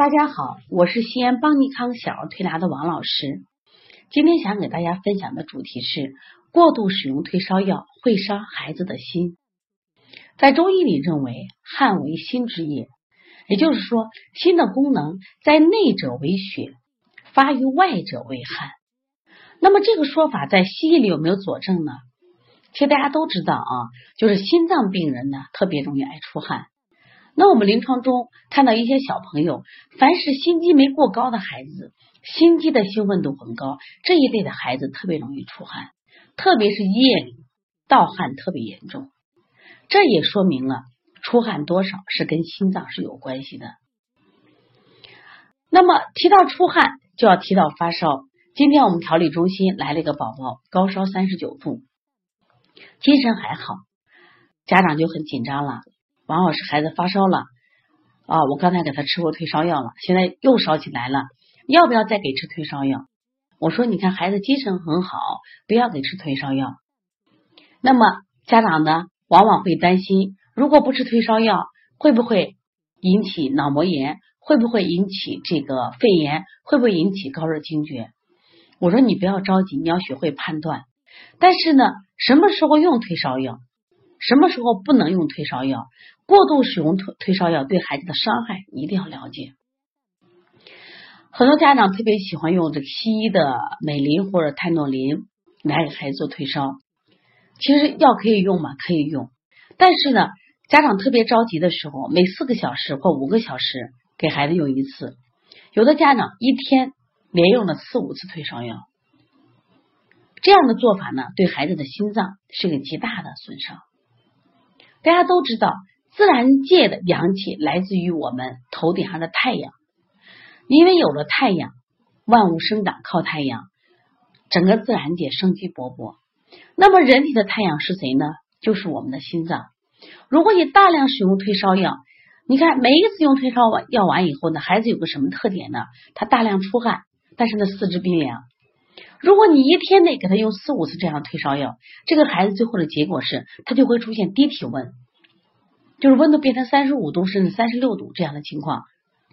大家好，我是西安邦尼康小儿推拿的王老师。今天想给大家分享的主题是过度使用退烧药会伤孩子的心。在中医里认为，汗为心之液，也就是说，心的功能在内者为血，发于外者为汗。那么这个说法在西医里有没有佐证呢？其实大家都知道啊，就是心脏病人呢特别容易爱出汗。那我们临床中看到一些小朋友，凡是心肌酶过高的孩子，心肌的兴奋度很高，这一类的孩子特别容易出汗，特别是夜里盗汗特别严重。这也说明了出汗多少是跟心脏是有关系的。那么提到出汗，就要提到发烧。今天我们调理中心来了一个宝宝，高烧三十九度，精神还好，家长就很紧张了。王老师，孩子发烧了啊！我刚才给他吃过退烧药了，现在又烧起来了，要不要再给吃退烧药？我说，你看孩子精神很好，不要给吃退烧药。那么家长呢，往往会担心，如果不吃退烧药，会不会引起脑膜炎？会不会引起这个肺炎？会不会引起高热惊厥？我说你不要着急，你要学会判断。但是呢，什么时候用退烧药？什么时候不能用退烧药？过度使用退退烧药对孩子的伤害一定要了解。很多家长特别喜欢用这个西医的美林或者泰诺林来给孩子做退烧。其实药可以用吗？可以用。但是呢，家长特别着急的时候，每四个小时或五个小时给孩子用一次。有的家长一天连用了四五次退烧药，这样的做法呢，对孩子的心脏是个极大的损伤。大家都知道，自然界的阳气来自于我们头顶上的太阳，因为有了太阳，万物生长靠太阳，整个自然界生机勃勃。那么，人体的太阳是谁呢？就是我们的心脏。如果你大量使用退烧药，你看每一次用退烧药完以后呢，孩子有个什么特点呢？他大量出汗，但是呢四肢冰凉。如果你一天内给他用四五次这样的退烧药，这个孩子最后的结果是，他就会出现低体温，就是温度变成三十五度甚至三十六度这样的情况。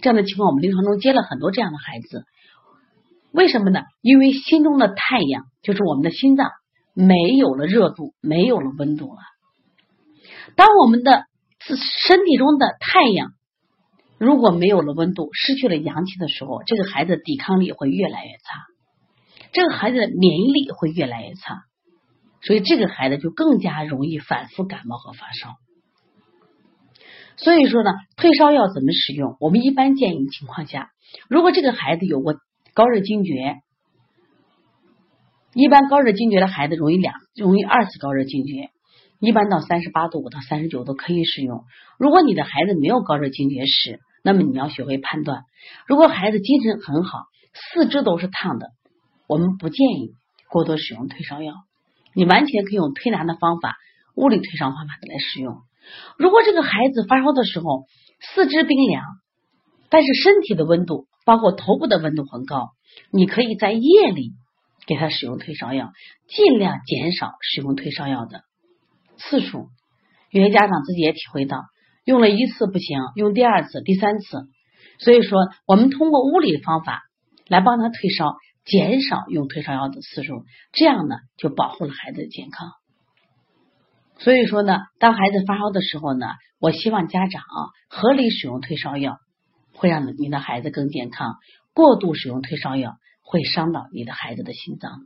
这样的情况我们临床中接了很多这样的孩子。为什么呢？因为心中的太阳，就是我们的心脏，没有了热度，没有了温度了。当我们的自身体中的太阳如果没有了温度，失去了阳气的时候，这个孩子抵抗力会越来越差。这个孩子的免疫力会越来越差，所以这个孩子就更加容易反复感冒和发烧。所以说呢，退烧药怎么使用？我们一般建议情况下，如果这个孩子有过高热惊厥，一般高热惊厥的孩子容易两容易二次高热惊厥，一般到三十八度五到三十九度可以使用。如果你的孩子没有高热惊厥史，那么你要学会判断。如果孩子精神很好，四肢都是烫的。我们不建议过多使用退烧药，你完全可以用推拿的方法、物理退烧方法来使用。如果这个孩子发烧的时候四肢冰凉，但是身体的温度，包括头部的温度很高，你可以在夜里给他使用退烧药，尽量减少使用退烧药的次数。有些家长自己也体会到，用了一次不行，用第二次、第三次，所以说我们通过物理方法来帮他退烧。减少用退烧药的次数，这样呢就保护了孩子的健康。所以说呢，当孩子发烧的时候呢，我希望家长啊合理使用退烧药，会让你的孩子更健康。过度使用退烧药会伤到你的孩子的心脏的。